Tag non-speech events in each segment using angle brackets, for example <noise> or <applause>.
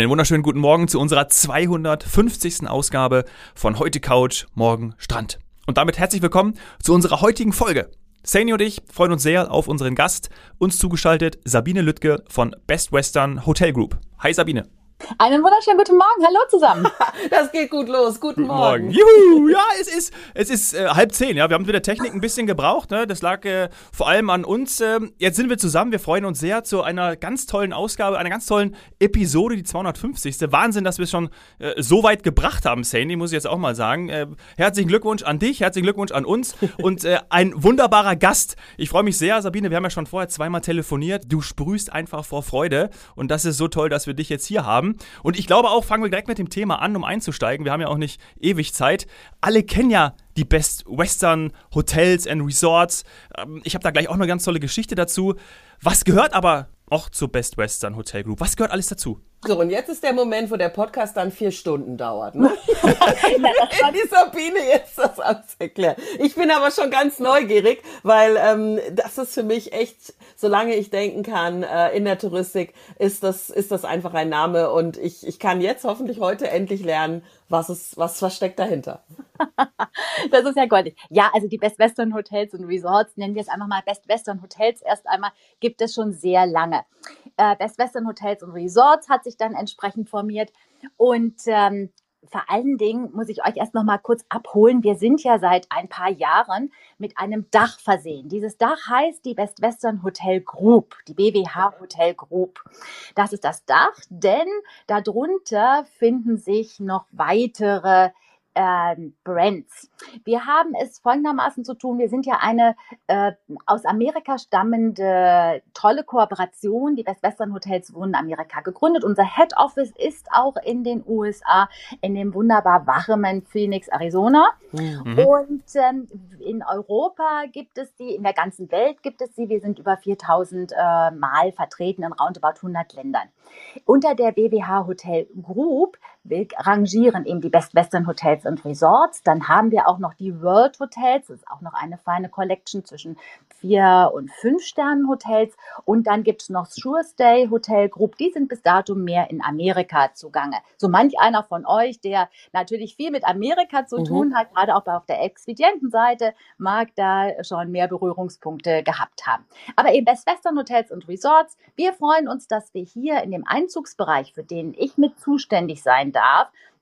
Einen wunderschönen guten Morgen zu unserer 250. Ausgabe von Heute Couch, Morgen Strand. Und damit herzlich willkommen zu unserer heutigen Folge. Sani und ich freuen uns sehr auf unseren Gast, uns zugeschaltet Sabine Lüttke von Best Western Hotel Group. Hi Sabine. Einen wunderschönen guten Morgen. Hallo zusammen. <laughs> Das geht gut los. Guten, guten Morgen. Morgen. Juhu. Ja, es ist, es ist äh, halb zehn. Ja, wir haben mit der Technik ein bisschen gebraucht. Ne? Das lag äh, vor allem an uns. Äh, jetzt sind wir zusammen. Wir freuen uns sehr zu einer ganz tollen Ausgabe, einer ganz tollen Episode, die 250. Wahnsinn, dass wir es schon äh, so weit gebracht haben, Sandy, muss ich jetzt auch mal sagen. Äh, herzlichen Glückwunsch an dich, herzlichen Glückwunsch an uns und äh, ein wunderbarer Gast. Ich freue mich sehr, Sabine. Wir haben ja schon vorher zweimal telefoniert. Du sprühst einfach vor Freude und das ist so toll, dass wir dich jetzt hier haben. Und ich glaube auch, fangen wir direkt mit dem Thema an, um einzusteigen. Wir haben ja auch nicht ewig Zeit. Alle kennen ja die Best Western Hotels and Resorts. Ähm, ich habe da gleich auch eine ganz tolle Geschichte dazu. Was gehört aber auch zur Best Western Hotel Group? Was gehört alles dazu? So, und jetzt ist der Moment, wo der Podcast dann vier Stunden dauert. Ne? <laughs> <laughs> die Sabine jetzt das alles erklärt. Ich bin aber schon ganz neugierig, weil ähm, das ist für mich echt, solange ich denken kann, äh, in der Touristik ist das, ist das einfach ein Name und ich, ich kann jetzt hoffentlich heute endlich lernen, was ist, was versteckt dahinter. <laughs> das ist ja goldig. Ja, also die Best Western Hotels und Resorts, nennen wir es einfach mal Best Western Hotels erst einmal, gibt es schon sehr lange. Äh, Best Western Hotels und Resorts hat sich dann entsprechend formiert und ähm, vor allen Dingen muss ich euch erst noch mal kurz abholen. Wir sind ja seit ein paar Jahren mit einem Dach versehen. Dieses Dach heißt die Best Western Hotel Group, die BWH Hotel Group. Das ist das Dach, denn darunter finden sich noch weitere ähm, Brands. Wir haben es folgendermaßen zu tun. Wir sind ja eine äh, aus Amerika stammende tolle Kooperation. Die Best Western Hotels wurden in Amerika gegründet. Unser Head Office ist auch in den USA, in dem wunderbar warmen Phoenix, Arizona. Mhm. Und ähm, in Europa gibt es sie, in der ganzen Welt gibt es sie. Wir sind über 4000 äh, Mal vertreten in roundabout 100 Ländern. Unter der BWH Hotel Group rangieren eben die Best Western Hotels und Resorts. Dann haben wir auch noch die World Hotels. Das ist auch noch eine feine Collection zwischen vier und fünf Sternen Hotels. Und dann gibt es noch Sure Stay Hotel Group. Die sind bis dato mehr in Amerika zugange. So manch einer von euch, der natürlich viel mit Amerika zu mhm. tun hat, gerade auch auf der Expedientenseite, mag da schon mehr Berührungspunkte gehabt haben. Aber eben Best Western Hotels und Resorts. Wir freuen uns, dass wir hier in dem Einzugsbereich, für den ich mit zuständig sein darf.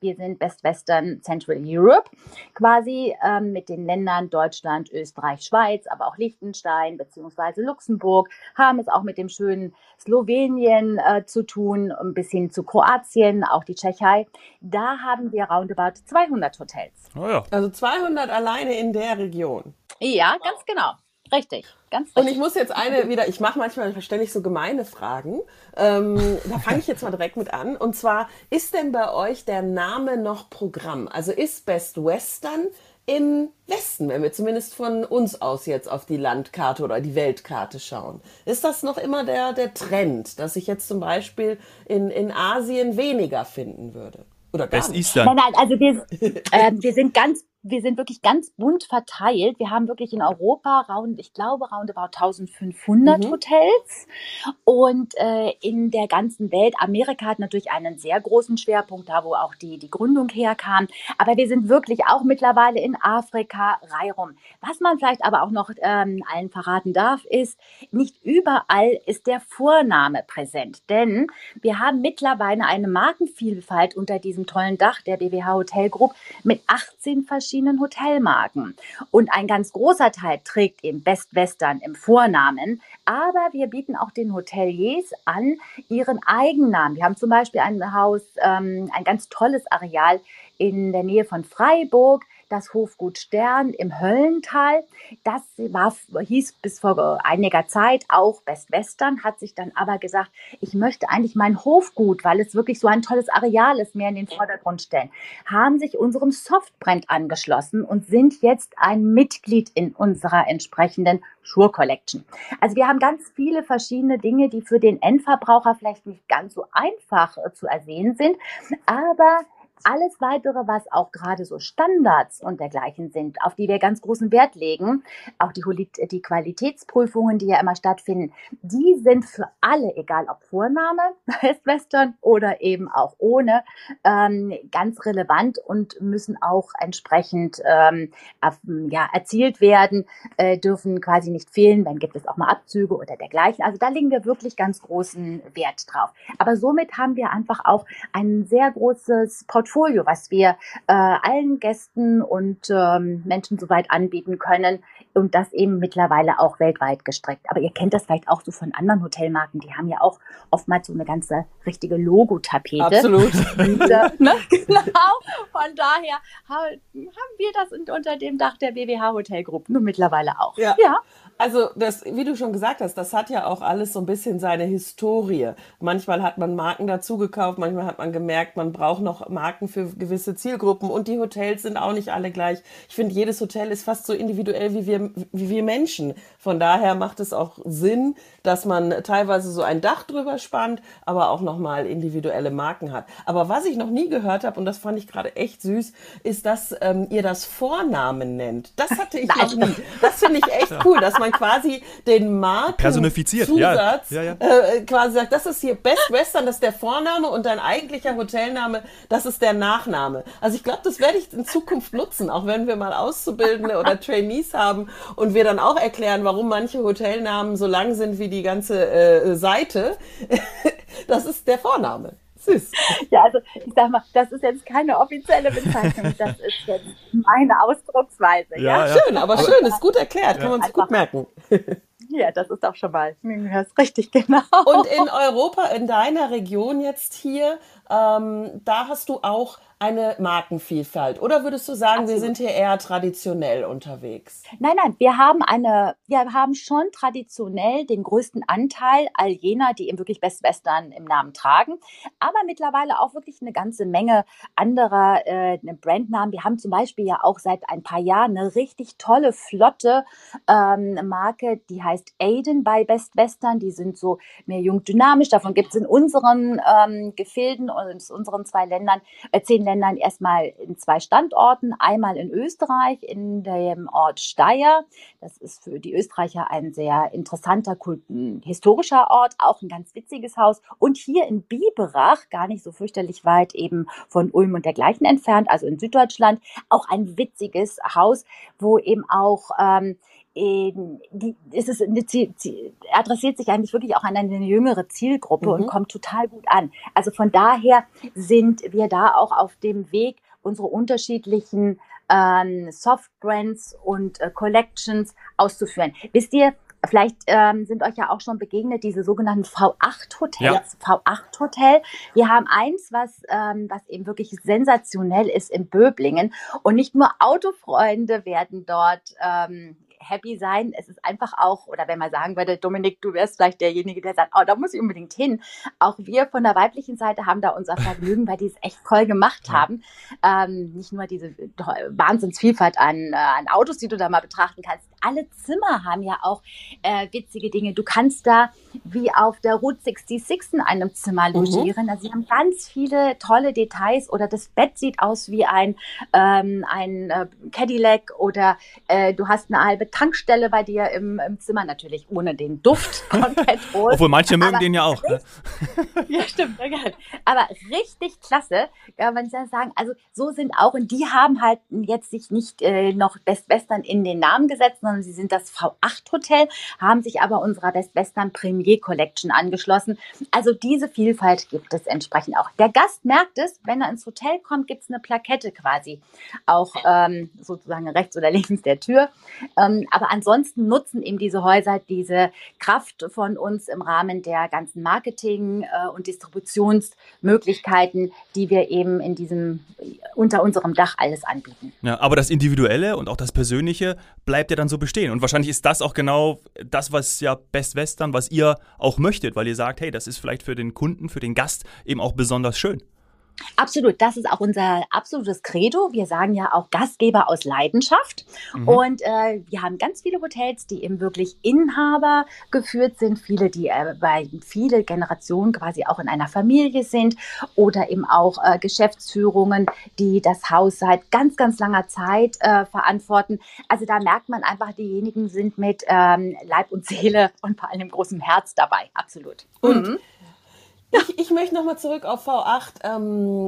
Wir sind Best Western Central Europe, quasi ähm, mit den Ländern Deutschland, Österreich, Schweiz, aber auch Liechtenstein bzw. Luxemburg, haben es auch mit dem schönen Slowenien äh, zu tun, bis hin zu Kroatien, auch die Tschechei. Da haben wir roundabout 200 Hotels. Oh ja. Also 200 alleine in der Region. Ja, ganz genau. Richtig. Ganz richtig. Und ich muss jetzt eine wieder, ich mache manchmal ständig so gemeine Fragen. Ähm, da fange ich jetzt mal direkt mit an. Und zwar, ist denn bei euch der Name noch Programm? Also ist Best Western im Westen, wenn wir zumindest von uns aus jetzt auf die Landkarte oder die Weltkarte schauen. Ist das noch immer der, der Trend, dass ich jetzt zum Beispiel in, in Asien weniger finden würde? Oder gar Best Eastern. Nein, nein, also wir, <laughs> äh, wir sind ganz wir sind wirklich ganz bunt verteilt. Wir haben wirklich in Europa round, ich glaube, roundabout 1500 mhm. Hotels. Und äh, in der ganzen Welt, Amerika hat natürlich einen sehr großen Schwerpunkt, da wo auch die, die Gründung herkam. Aber wir sind wirklich auch mittlerweile in Afrika reihum. Was man vielleicht aber auch noch ähm, allen verraten darf, ist, nicht überall ist der Vorname präsent. Denn wir haben mittlerweile eine Markenvielfalt unter diesem tollen Dach der BWH Hotel Group mit 18 verschiedenen verschiedenen Hotelmarken. Und ein ganz großer Teil trägt eben Best Western im Vornamen. Aber wir bieten auch den Hoteliers an, ihren Eigennamen. Wir haben zum Beispiel ein Haus, ähm, ein ganz tolles Areal in der Nähe von Freiburg das Hofgut Stern im Höllental. Das war, hieß bis vor einiger Zeit auch Best Western, hat sich dann aber gesagt, ich möchte eigentlich mein Hofgut, weil es wirklich so ein tolles Areal ist, mehr in den Vordergrund stellen, haben sich unserem Softbrand angeschlossen und sind jetzt ein Mitglied in unserer entsprechenden Shure Collection. Also wir haben ganz viele verschiedene Dinge, die für den Endverbraucher vielleicht nicht ganz so einfach äh, zu ersehen sind, aber Alles weitere, was auch gerade so Standards und dergleichen sind, auf die wir ganz großen Wert legen, auch die, die Qualitätsprüfungen, die ja immer stattfinden, die sind für alle, egal ob Vorname, <laughs> Best Western oder eben auch ohne, ähm, ganz relevant und müssen auch entsprechend ähm, ja, erzielt werden, äh, dürfen quasi nicht fehlen, dann gibt es auch mal Abzüge oder dergleichen. Also da legen wir wirklich ganz großen Wert drauf. Aber somit haben wir einfach auch ein sehr großes Portfolio, was wir äh, allen Gästen und ähm, Menschen soweit anbieten können und das eben mittlerweile auch weltweit gestreckt. Aber ihr kennt das vielleicht auch so von anderen Hotelmarken, die haben ja auch oftmals so eine ganze richtige Logotapete. Absolut. Und, äh, <laughs> ne? Genau. Von daher haben wir das unter dem Dach der BWH Hotelgruppe nur mittlerweile auch. Ja. ja. Also, das, wie du schon gesagt hast, das hat ja auch alles so ein bisschen seine Historie. Manchmal hat man Marken dazugekauft, manchmal hat man gemerkt, man braucht noch Marken für gewisse Zielgruppen und die Hotels sind auch nicht alle gleich. Ich finde, jedes Hotel ist fast so individuell wie wir, wie wir Menschen. Von daher macht es auch Sinn, dass man teilweise so ein Dach drüber spannt, aber auch nochmal individuelle Marken hat. Aber was ich noch nie gehört habe, und das fand ich gerade echt süß, ist, dass ähm, ihr das Vornamen nennt. Das hatte ich noch nie. Das finde ich echt cool, dass man man quasi den Marken Personifiziert. Zusatz ja. Ja, ja. Äh, quasi sagt, das ist hier Best Western, das ist der Vorname und dein eigentlicher Hotelname, das ist der Nachname. Also ich glaube, das werde ich in Zukunft nutzen, auch wenn wir mal Auszubildende oder Trainees haben und wir dann auch erklären, warum manche Hotelnamen so lang sind wie die ganze äh, Seite. <laughs> das ist der Vorname. Süß. Ja, also ich sag mal, das ist jetzt keine offizielle Bezeichnung, <laughs> das ist jetzt meine Ausdrucksweise. Ja, ja? schön, aber, aber schön, ist gut erklärt, ja. kann man sich gut merken. Ja, das ist auch schon mal. Das ist richtig genau. Und in Europa, in deiner Region jetzt hier, ähm, da hast du auch eine Markenvielfalt? Oder würdest du sagen, Absolut. wir sind hier eher traditionell unterwegs? Nein, nein, wir haben eine, wir haben schon traditionell den größten Anteil all jener, die eben wirklich Best Western im Namen tragen, aber mittlerweile auch wirklich eine ganze Menge anderer äh, Brandnamen. Wir haben zum Beispiel ja auch seit ein paar Jahren eine richtig tolle, flotte ähm, Marke, die heißt Aiden bei Best Western. Die sind so mehr jung dynamisch. Davon gibt es in unseren ähm, Gefilden und in unseren zwei Ländern, äh, zehn Ländern erstmal in zwei Standorten. Einmal in Österreich, in dem Ort Steyr. Das ist für die Österreicher ein sehr interessanter, historischer Ort, auch ein ganz witziges Haus. Und hier in Biberach, gar nicht so fürchterlich weit eben von Ulm und dergleichen entfernt, also in Süddeutschland, auch ein witziges Haus, wo eben auch ähm, die, ist es eine Ziel, adressiert sich eigentlich wirklich auch an eine jüngere Zielgruppe mhm. und kommt total gut an. Also von daher sind wir da auch auf dem Weg, unsere unterschiedlichen ähm, Soft-Brands und äh, Collections auszuführen. Wisst ihr, Vielleicht ähm, sind euch ja auch schon begegnet diese sogenannten V8-Hotels. Ja. V8-Hotel. Wir haben eins, was, ähm, was eben wirklich sensationell ist in Böblingen. Und nicht nur Autofreunde werden dort ähm, happy sein. Es ist einfach auch, oder wenn man sagen würde, Dominik, du wärst vielleicht derjenige, der sagt, oh, da muss ich unbedingt hin. Auch wir von der weiblichen Seite haben da unser Vergnügen, weil die es echt toll gemacht ja. haben. Ähm, nicht nur diese Wahnsinnsvielfalt an, äh, an Autos, die du da mal betrachten kannst. Alle Zimmer haben ja auch äh, witzige Dinge. Du kannst da wie auf der Route 66 in einem Zimmer mhm. logieren. Mhm. Also sie haben ganz viele tolle Details oder das Bett sieht aus wie ein, ähm, ein äh, Cadillac oder äh, du hast eine halbe Tankstelle bei dir im, im Zimmer, natürlich ohne den Duft von <laughs> Petrol. Obwohl manche mögen Aber den ja auch. Ne? <laughs> ja, stimmt. Aber richtig klasse, kann man sagen. Also so sind auch, und die haben halt jetzt sich nicht äh, noch Best Western in den Namen gesetzt, sondern sie sind das V8 Hotel, haben sich aber unserer Best Western Premier Collection angeschlossen. Also diese Vielfalt gibt es entsprechend auch. Der Gast merkt es, wenn er ins Hotel kommt, gibt es eine Plakette quasi auch ähm, sozusagen rechts oder links der Tür. Ähm, aber ansonsten nutzen eben diese Häuser diese Kraft von uns im Rahmen der ganzen Marketing- äh, und Distributionsmöglichkeiten, die wir eben in diesem, unter unserem Dach alles anbieten. Ja, aber das Individuelle und auch das Persönliche bleibt ja dann so bestehen. Und wahrscheinlich ist das auch genau das, was ja Best Western, was ihr auch möchtet, weil ihr sagt, hey, das ist vielleicht für den Kunden, für den Gast eben auch besonders schön. Absolut, das ist auch unser absolutes Credo. Wir sagen ja auch Gastgeber aus Leidenschaft. Mhm. Und äh, wir haben ganz viele Hotels, die eben wirklich Inhaber geführt sind, viele, die äh, bei viele Generationen quasi auch in einer Familie sind oder eben auch äh, Geschäftsführungen, die das Haus seit ganz, ganz langer Zeit äh, verantworten. Also da merkt man einfach, diejenigen sind mit ähm, Leib und Seele und vor allem großem Herz dabei. Absolut. Und mhm. Ich, ich möchte nochmal zurück auf V8. Ähm,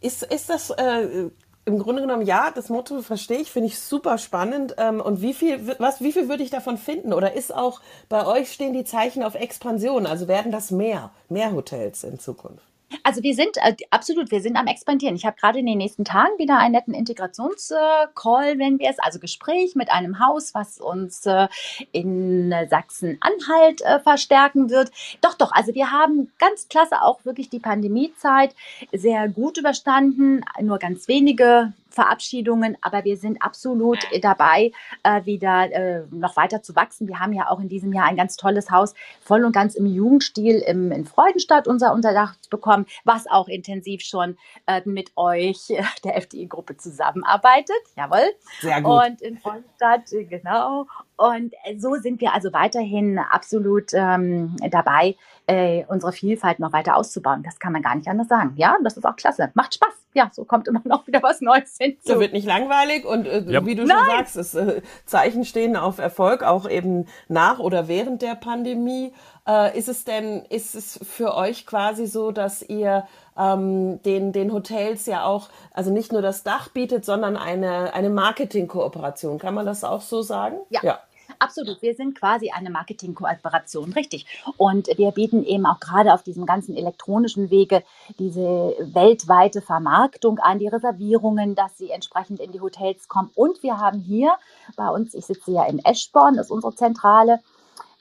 ist, ist das äh, im Grunde genommen, ja, das Motto verstehe ich, finde ich super spannend. Ähm, und wie viel, was, wie viel würde ich davon finden? Oder ist auch bei euch stehen die Zeichen auf Expansion? Also werden das mehr, mehr Hotels in Zukunft? Also wir sind äh, absolut, wir sind am expandieren. Ich habe gerade in den nächsten Tagen wieder einen netten Integrationscall, wenn wir es, also Gespräch mit einem Haus, was uns äh, in Sachsen-Anhalt äh, verstärken wird. Doch, doch, also wir haben ganz klasse auch wirklich die Pandemiezeit sehr gut überstanden. Nur ganz wenige Verabschiedungen, aber wir sind absolut dabei, äh, wieder äh, noch weiter zu wachsen. Wir haben ja auch in diesem Jahr ein ganz tolles Haus voll und ganz im Jugendstil im, in Freudenstadt unser Unterdach bekommen, was auch intensiv schon äh, mit euch, <laughs> der FDI-Gruppe, zusammenarbeitet. Jawohl. Sehr gut. Und in Freudenstadt, genau. Und äh, so sind wir also weiterhin absolut ähm, dabei, äh, unsere Vielfalt noch weiter auszubauen. Das kann man gar nicht anders sagen. Ja, das ist auch klasse. Macht Spaß. Ja, so kommt immer <laughs> noch wieder was Neues hinzu. So wird nicht langweilig und äh, ja. wie du Nein. schon sagst, es, äh, Zeichen stehen auf Erfolg, auch eben nach oder während der Pandemie. Äh, ist es denn, ist es für euch quasi so, dass ihr ähm, den, den Hotels ja auch, also nicht nur das Dach bietet, sondern eine, eine Marketingkooperation. Kann man das auch so sagen? Ja. ja. Absolut, wir sind quasi eine Marketingkooperation, richtig. Und wir bieten eben auch gerade auf diesem ganzen elektronischen Wege diese weltweite Vermarktung an, die Reservierungen, dass sie entsprechend in die Hotels kommen. Und wir haben hier bei uns, ich sitze ja in Eschborn, das ist unsere Zentrale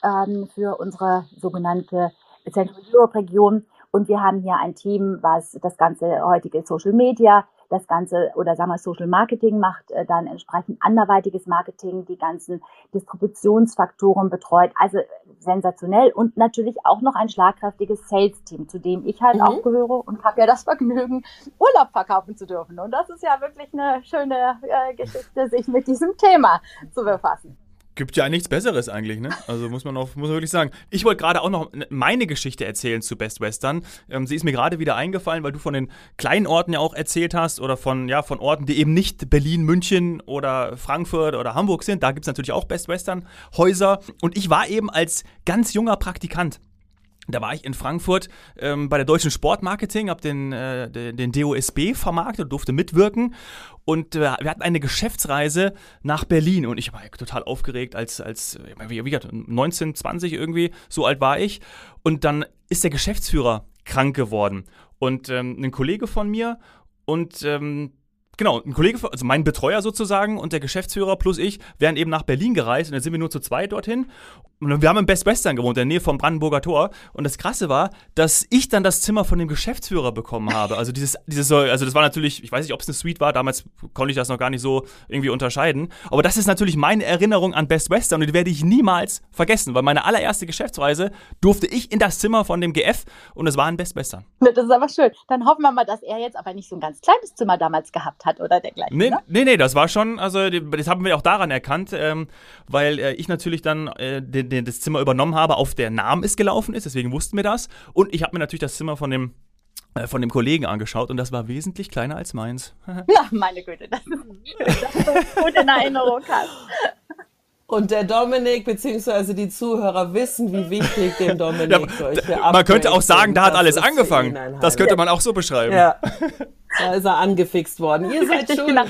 ähm, für unsere sogenannte Central Europe Region. Und wir haben hier ein Team, was das ganze heutige Social Media das Ganze oder sagen wir Social Marketing macht äh, dann entsprechend anderweitiges Marketing, die ganzen Distributionsfaktoren betreut. Also sensationell und natürlich auch noch ein schlagkräftiges Sales-Team, zu dem ich halt mhm. auch gehöre und habe ja das Vergnügen, Urlaub verkaufen zu dürfen. Und das ist ja wirklich eine schöne äh, Geschichte, sich mit diesem Thema zu befassen. Gibt ja nichts Besseres eigentlich, ne? Also muss man, auch, muss man wirklich sagen. Ich wollte gerade auch noch meine Geschichte erzählen zu Best Western. Ähm, sie ist mir gerade wieder eingefallen, weil du von den kleinen Orten ja auch erzählt hast oder von, ja, von Orten, die eben nicht Berlin, München oder Frankfurt oder Hamburg sind. Da gibt es natürlich auch Best Western Häuser. Und ich war eben als ganz junger Praktikant da war ich in Frankfurt ähm, bei der Deutschen Sportmarketing, habe den, äh, den, den DOSB vermarktet, durfte mitwirken. Und äh, wir hatten eine Geschäftsreise nach Berlin. Und ich war total aufgeregt als, als wie, wie gesagt, 19, 20 irgendwie, so alt war ich. Und dann ist der Geschäftsführer krank geworden. Und ähm, ein Kollege von mir und ähm, Genau, ein Kollege, also mein Betreuer sozusagen und der Geschäftsführer plus ich wären eben nach Berlin gereist und dann sind wir nur zu zweit dorthin. Und wir haben im Best Western gewohnt, in der Nähe vom Brandenburger Tor. Und das Krasse war, dass ich dann das Zimmer von dem Geschäftsführer bekommen habe. Also dieses, dieses, also das war natürlich, ich weiß nicht, ob es eine Suite war, damals konnte ich das noch gar nicht so irgendwie unterscheiden. Aber das ist natürlich meine Erinnerung an Best Western und die werde ich niemals vergessen, weil meine allererste Geschäftsreise durfte ich in das Zimmer von dem GF und es war ein Best Western. Das ist aber schön. Dann hoffen wir mal, dass er jetzt aber nicht so ein ganz kleines Zimmer damals gehabt hat oder dergleichen. Nee, ne? nee, nee, das war schon, also das haben wir auch daran erkannt, ähm, weil äh, ich natürlich dann äh, den, den, das Zimmer übernommen habe, auf der Namen es gelaufen ist, deswegen wussten wir das. Und ich habe mir natürlich das Zimmer von dem äh, von dem Kollegen angeschaut und das war wesentlich kleiner als meins. <laughs> ja, meine Güte, das ist, <laughs> dass du gut in Erinnerung hast. Und der Dominik bzw. die Zuhörer wissen, wie wichtig dem Dominik ja, solche Man könnte auch sagen, da hat alles angefangen. Das könnte man auch so beschreiben. Ja. <laughs> Da ist er angefixt worden. Ihr <laughs> seid schon. Genau.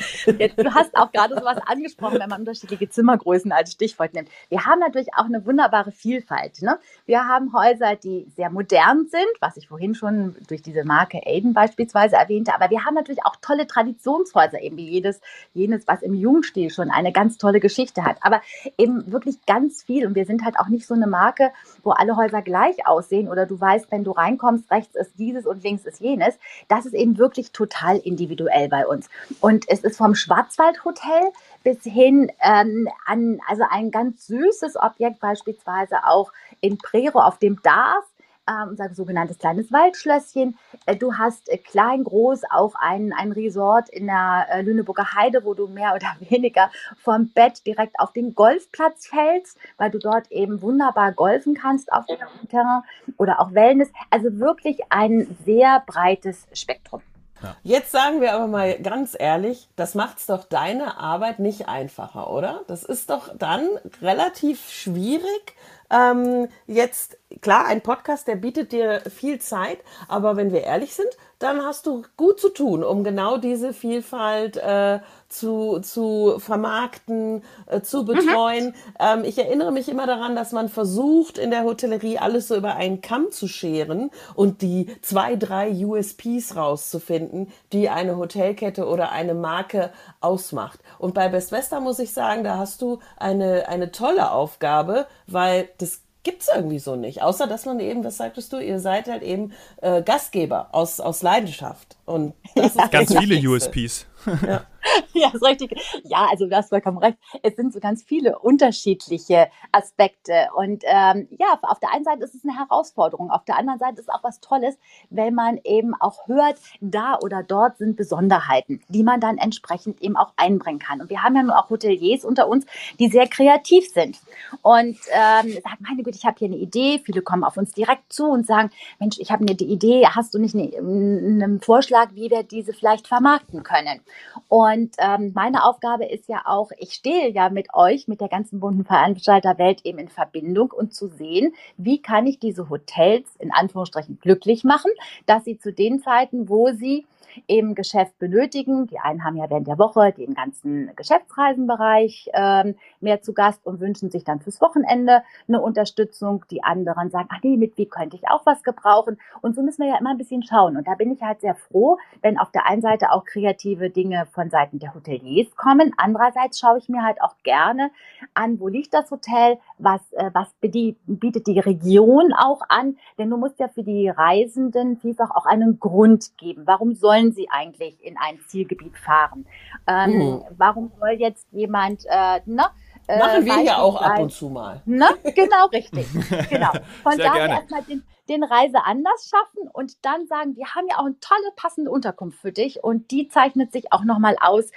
Du hast auch gerade sowas angesprochen, wenn man unterschiedliche Zimmergrößen als Stichwort nimmt. Wir haben natürlich auch eine wunderbare Vielfalt. Ne? Wir haben Häuser, die sehr modern sind, was ich vorhin schon durch diese Marke Aiden beispielsweise erwähnte. Aber wir haben natürlich auch tolle Traditionshäuser, eben wie jedes, jenes, was im Jugendstil schon eine ganz tolle Geschichte hat. Aber eben wirklich ganz viel. Und wir sind halt auch nicht so eine Marke, wo alle Häuser gleich aussehen oder du weißt, wenn du reinkommst, rechts ist dieses und links ist jenes. Das ist eben wirklich total total individuell bei uns. Und es ist vom Schwarzwaldhotel bis hin ähm, an also ein ganz süßes Objekt beispielsweise auch in Prero auf dem Dars ähm, unser sogenanntes kleines Waldschlösschen. Äh, du hast äh, klein, groß auch ein, ein Resort in der äh, Lüneburger Heide, wo du mehr oder <laughs> weniger vom Bett direkt auf den Golfplatz fällst, weil du dort eben wunderbar golfen kannst auf dem Terrain oder auch Wellness. Also wirklich ein sehr breites Spektrum. Ja. Jetzt sagen wir aber mal ganz ehrlich, das macht's doch deine Arbeit nicht einfacher, oder? Das ist doch dann relativ schwierig, ähm, jetzt, klar, ein Podcast, der bietet dir viel Zeit, aber wenn wir ehrlich sind, dann hast du gut zu tun, um genau diese Vielfalt äh, zu, zu vermarkten, äh, zu mhm. betreuen. Ähm, ich erinnere mich immer daran, dass man versucht, in der Hotellerie alles so über einen Kamm zu scheren und die zwei, drei USPs rauszufinden, die eine Hotelkette oder eine Marke ausmacht. Und bei Best Western muss ich sagen, da hast du eine, eine tolle Aufgabe, weil das gibt's irgendwie so nicht. Außer, dass man eben, was sagtest du, ihr seid halt eben äh, Gastgeber aus, aus Leidenschaft. Und das ja, ist ganz <laughs> viele USPs. Ja. <laughs> ja, ist richtig. Ja, also du hast vollkommen recht. Es sind so ganz viele unterschiedliche Aspekte. Und ähm, ja, auf der einen Seite ist es eine Herausforderung, auf der anderen Seite ist es auch was Tolles, wenn man eben auch hört, da oder dort sind Besonderheiten, die man dann entsprechend eben auch einbringen kann. Und wir haben ja nun auch Hoteliers unter uns, die sehr kreativ sind und ähm, sagen, meine Güte, ich habe hier eine Idee. Viele kommen auf uns direkt zu und sagen, Mensch, ich habe eine Idee, hast du nicht einen, Vorschlag, wie wir diese vielleicht vermarkten können? Und ähm, meine Aufgabe ist ja auch, ich stehe ja mit euch, mit der ganzen bunten Veranstalterwelt eben in Verbindung und zu sehen, wie kann ich diese Hotels in Anführungsstrichen glücklich machen, dass sie zu den Zeiten, wo sie im Geschäft benötigen. Die einen haben ja während der Woche den ganzen Geschäftsreisenbereich ähm, mehr zu Gast und wünschen sich dann fürs Wochenende eine Unterstützung. Die anderen sagen, ach nee, mit wie könnte ich auch was gebrauchen? Und so müssen wir ja immer ein bisschen schauen. Und da bin ich halt sehr froh, wenn auf der einen Seite auch kreative Dinge von Seiten der Hoteliers kommen. Andererseits schaue ich mir halt auch gerne an, wo liegt das Hotel, was, äh, was bietet die Region auch an. Denn du musst ja für die Reisenden vielfach auch einen Grund geben. Warum sollen sie eigentlich in ein Zielgebiet fahren? Ähm, mhm. Warum soll jetzt jemand, äh, ne, äh, Machen wir ja auch ab und zu mal. Ne? Genau, richtig. <laughs> genau. Von daher erstmal den, den Reiseanlass schaffen und dann sagen, wir haben ja auch eine tolle, passende Unterkunft für dich und die zeichnet sich auch nochmal aus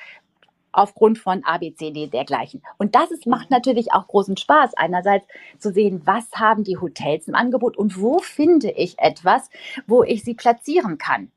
aufgrund von ABCD dergleichen. Und das ist, macht natürlich auch großen Spaß, einerseits zu sehen, was haben die Hotels im Angebot und wo finde ich etwas, wo ich sie platzieren kann.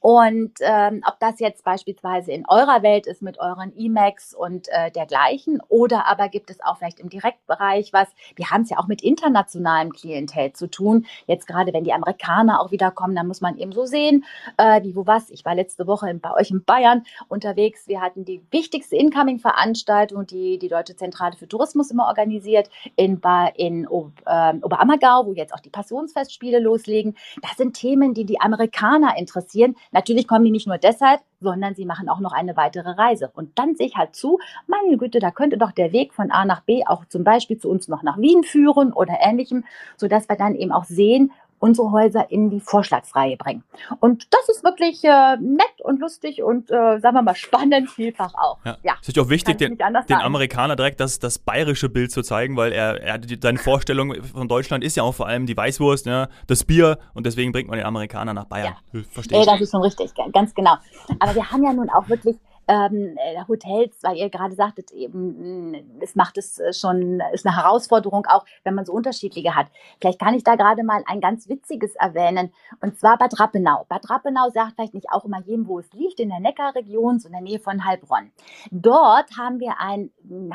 Und ähm, ob das jetzt beispielsweise in eurer Welt ist mit euren E-Macs und äh, dergleichen oder aber gibt es auch vielleicht im Direktbereich was, wir haben es ja auch mit internationalem Klientel zu tun. Jetzt gerade, wenn die Amerikaner auch wieder kommen, dann muss man eben so sehen, äh, wie, wo, was. Ich war letzte Woche in, bei euch in Bayern unterwegs. Wir hatten die wichtigste Incoming-Veranstaltung, die die Deutsche Zentrale für Tourismus immer organisiert, in, in äh, Oberammergau, wo jetzt auch die Passionsfestspiele loslegen. Das sind Themen, die die Amerikaner interessieren Natürlich kommen die nicht nur deshalb, sondern sie machen auch noch eine weitere Reise. Und dann sehe ich halt zu, meine Güte, da könnte doch der Weg von A nach B auch zum Beispiel zu uns noch nach Wien führen oder ähnlichem, sodass wir dann eben auch sehen, unsere Häuser in die Vorschlagsreihe bringen. Und das ist wirklich äh, nett und lustig und, äh, sagen wir mal, spannend vielfach auch. Ja. ja es ist auch wichtig, den, den Amerikaner direkt das, das bayerische Bild zu zeigen, weil er, er seine Vorstellung von Deutschland ist ja auch vor allem die Weißwurst, ne, das Bier und deswegen bringt man den Amerikaner nach Bayern. Ja. Verstehe ich. das ist schon richtig, ganz genau. Aber wir haben ja nun auch wirklich ähm, äh, Hotels, weil ihr gerade sagtet, eben, es macht es äh, schon, ist eine Herausforderung auch, wenn man so unterschiedliche hat. Vielleicht kann ich da gerade mal ein ganz witziges erwähnen, und zwar Bad Rappenau. Bad Rappenau sagt vielleicht nicht auch immer jedem, wo es liegt, in der Neckarregion, so in der Nähe von Heilbronn. Dort haben wir ein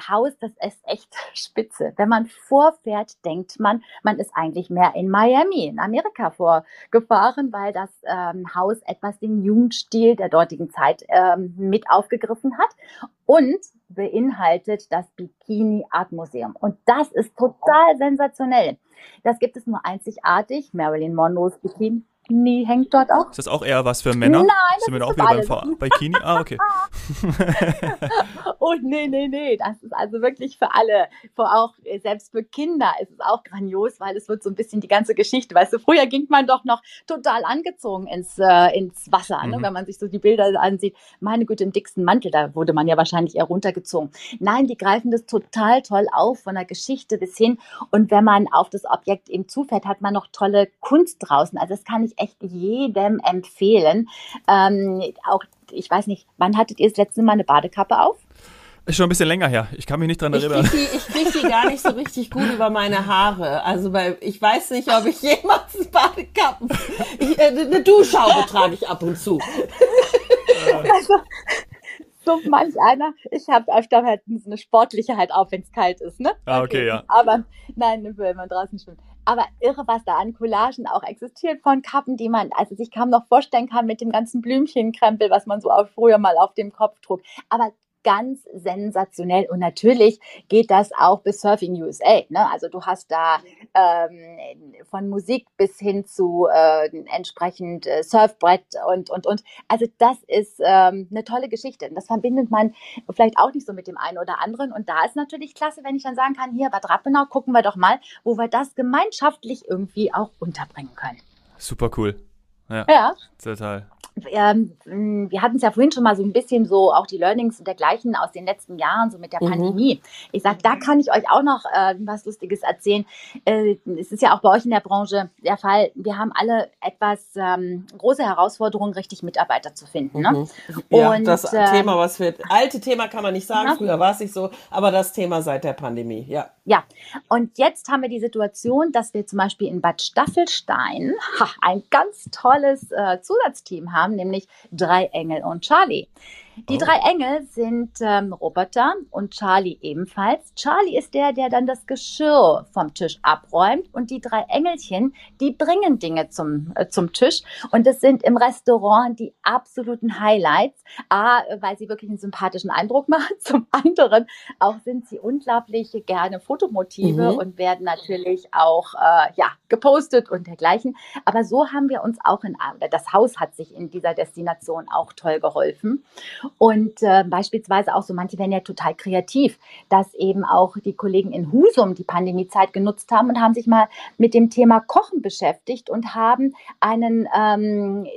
Haus, das ist echt <laughs> spitze. Wenn man vorfährt, denkt man, man ist eigentlich mehr in Miami, in Amerika vorgefahren, weil das ähm, Haus etwas den Jugendstil der dortigen Zeit ähm, mit auf aufgegriffen hat und beinhaltet das Bikini Art Museum. Und das ist total sensationell. Das gibt es nur einzigartig. Marilyn Monroes Bikini Bikini hängt dort auch. Ist das auch eher was für Männer? Nein, das Sind wir ist auch wieder beim v Bikini? Ah, okay. <laughs> Oh, nee, nee, nee. Das ist also wirklich für alle. Für auch, äh, selbst für Kinder ist es auch grandios, weil es wird so ein bisschen die ganze Geschichte. Weißt du, früher ging man doch noch total angezogen ins, äh, ins Wasser, ne? Mhm. wenn man sich so die Bilder ansieht. Meine Güte, im dicksten Mantel, da wurde man ja wahrscheinlich eher runtergezogen. Nein, die greifen das total toll auf, von der Geschichte bis hin. Und wenn man auf das Objekt eben zufährt, hat man noch tolle Kunst draußen. Also das kann ich echt jedem empfehlen. Ähm, auch, ich weiß nicht, wann hattet ihr das letzte Mal eine Badekappe auf? Ist schon ein bisschen länger her. Ich kann mich nicht dran Ich erinnern. kriege die, ich krieg die gar nicht so richtig gut über meine Haare. Also bei, ich weiß nicht, ob ich jemals Badekappen. Ich, äh, eine Duschhaube trage ich ab und zu. <laughs> Also, so manch einer, ich habe öfter halt eine sportliche halt auf, wenn es kalt ist, ne? Ah, okay, ja. Aber nein, wenn man draußen schwimmt. Aber irre, was da an Collagen auch existiert von Kappen, die man, also sich kaum noch vorstellen kann mit dem ganzen Blümchenkrempel, was man so auch früher mal auf dem Kopf trug. Aber ganz sensationell und natürlich geht das auch bis Surfing USA. Ne? Also du hast da ähm, von Musik bis hin zu äh, entsprechend äh, Surfbrett und und und. Also das ist ähm, eine tolle Geschichte. Das verbindet man vielleicht auch nicht so mit dem einen oder anderen. Und da ist natürlich klasse, wenn ich dann sagen kann, hier Bad Rappenau, gucken wir doch mal, wo wir das gemeinschaftlich irgendwie auch unterbringen können. Super cool. Ja, Ja, total. ähm, wir hatten es ja vorhin schon mal so ein bisschen so auch die Learnings und dergleichen aus den letzten Jahren, so mit der Mhm. Pandemie. Ich sag, da kann ich euch auch noch äh, was Lustiges erzählen. Äh, es ist ja auch bei euch in der Branche der Fall. Wir haben alle etwas ähm, große Herausforderungen, richtig Mitarbeiter zu finden. Ne? Mhm. Ja, Und, das ähm, Thema, was wir, alte Thema kann man nicht sagen, Na? früher war es nicht so, aber das Thema seit der Pandemie, ja. Ja, und jetzt haben wir die Situation, dass wir zum Beispiel in Bad Staffelstein ha, ein ganz tolles äh, Zusatzteam haben, nämlich drei Engel und Charlie. Die Oh. drei Engel sind ähm, Roboter und Charlie ebenfalls. Charlie ist der, der dann das Geschirr vom Tisch abräumt und die drei Engelchen, die bringen Dinge zum, äh, zum Tisch und das sind im Restaurant die absoluten Highlights. A, weil sie wirklich einen sympathischen Eindruck <laughs> machen. Zum anderen auch sind sie unglaublich gerne Fotomotive Mhm. und werden natürlich auch äh, ja, gepostet und dergleichen. Aber so haben wir uns auch in, oder das Haus hat sich in dieser Destination auch toll geholfen. Und äh, beispielsweise auch so, manche werden ja total kreativ, dass eben auch die Kollegen in Husum die Pandemiezeit genutzt haben und haben sich mal mit dem Thema Kochen beschäftigt und haben einen ähm,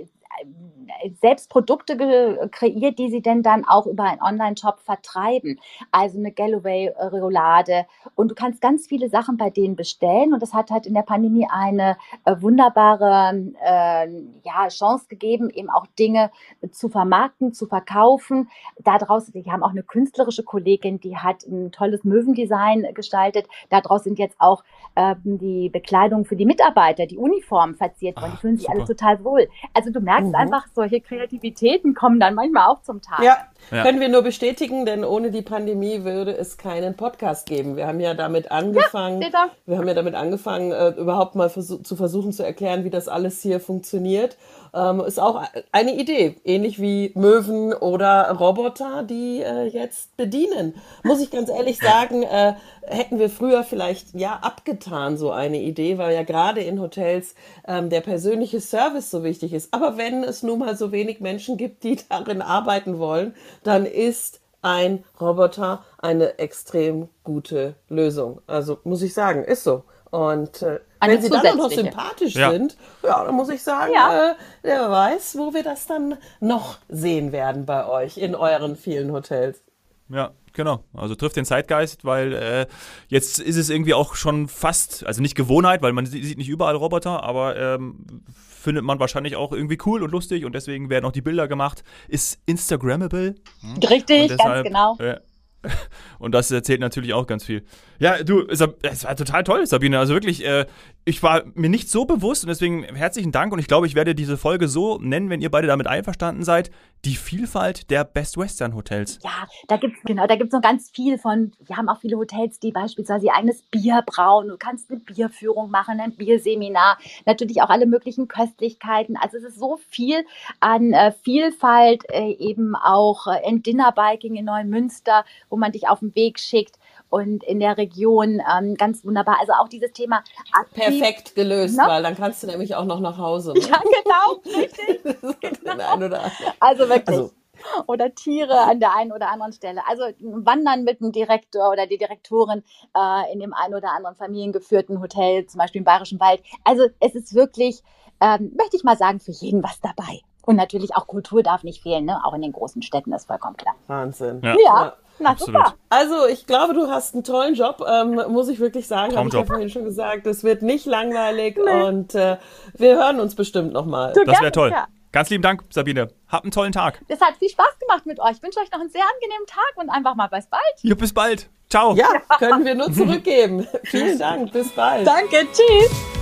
selbst Produkte kreiert, die sie denn dann auch über einen Online-Shop vertreiben. Also eine Galloway-Reolade. Und du kannst ganz viele Sachen bei denen bestellen. Und das hat halt in der Pandemie eine äh, wunderbare äh, ja, Chance gegeben, eben auch Dinge zu vermarkten, zu verkaufen. Daraus, die haben auch eine künstlerische Kollegin, die hat ein tolles Möwendesign gestaltet. Daraus sind jetzt auch ähm, die Bekleidung für die Mitarbeiter, die Uniformen verziert worden. Ah, Die fühlen sich alle total wohl. Also du merkst Mhm. einfach, solche Kreativitäten kommen dann manchmal auch zum Tag. Ja, Ja. können wir nur bestätigen, denn ohne die Pandemie würde es keinen Podcast geben. Wir haben ja damit angefangen, da. wir haben ja damit angefangen, äh, überhaupt mal versuch, zu versuchen zu erklären, wie das alles hier funktioniert. Ähm, ist auch eine Idee, ähnlich wie Möwen oder Roboter, die äh, jetzt bedienen. Muss ich ganz ehrlich sagen, äh, hätten wir früher vielleicht ja abgetan so eine Idee, weil ja gerade in Hotels ähm, der persönliche Service so wichtig ist. Aber wenn es nun mal so wenig Menschen gibt, die <laughs> darin arbeiten wollen, dann ist ein Roboter eine extrem gute Lösung. Also muss ich sagen, ist so. Und äh, wenn sie dann auch noch sympathisch Ja. sind, ja, dann muss ich sagen, Ja. äh, wer weiß, wo wir das dann noch sehen werden bei euch in euren vielen Hotels. Ja, genau. Also trifft den Zeitgeist, weil äh, jetzt ist es irgendwie auch schon fast, also nicht Gewohnheit, weil man sie- sieht nicht überall Roboter, aber ähm, findet man wahrscheinlich auch irgendwie cool und lustig und deswegen werden auch die Bilder gemacht. Ist Instagrammable. Richtig, Und ganz deshalb, genau. äh, und das erzählt natürlich auch ganz viel. Ja, du, es war total toll, Sabine. Also wirklich, äh, ich war mir nicht so bewusst und deswegen herzlichen Dank und ich glaube, ich werde diese Folge so nennen, wenn ihr beide damit einverstanden seid. Die Vielfalt der Best Western Hotels. Ja, da gibt's genau, da gibt's noch ganz viel von. Wir haben auch viele Hotels, die beispielsweise ihr eigenes Bier brauen. Du kannst eine Bierführung machen, ein Bierseminar, natürlich auch alle möglichen Köstlichkeiten. Also es ist so viel an äh, Vielfalt, äh, eben auch äh, in Dinnerbiking in Neumünster, wo man dich auf den Weg schickt. und in der Region ähm, ganz wunderbar. Also auch dieses Thema aktiv, perfekt gelöst, ne? weil dann kannst du nämlich auch noch nach Hause. Ne? Ja, genau, richtig. <laughs> genau. Also wirklich. Also, oder Tiere an der einen oder anderen Stelle. Also Wandern mit dem Direktor oder die Direktorin äh, in dem einen oder anderen familiengeführten Hotel, zum Beispiel im Bayerischen Wald. Also es ist wirklich, ähm, möchte ich mal sagen, für jeden was dabei. Und natürlich auch Kultur darf nicht fehlen, ne? auch in den großen Städten, das ist vollkommen klar. Wahnsinn. Ja, ja. Na, super. Also ich glaube, du hast einen tollen Job, ähm, muss ich wirklich sagen. Habe ich ja vorhin schon gesagt. Es wird nicht langweilig nee. und äh, wir hören uns bestimmt nochmal. Das wäre toll. Ja. Ganz lieben Dank, Sabine. Habt einen tollen Tag. Es hat viel Spaß gemacht mit euch. Ich wünsche euch noch einen sehr angenehmen Tag und einfach mal bis bald. Ja, bis bald. Ciao. Ja, können wir nur zurückgeben. <laughs> Vielen Dank. Bis bald. Danke. Tschüss.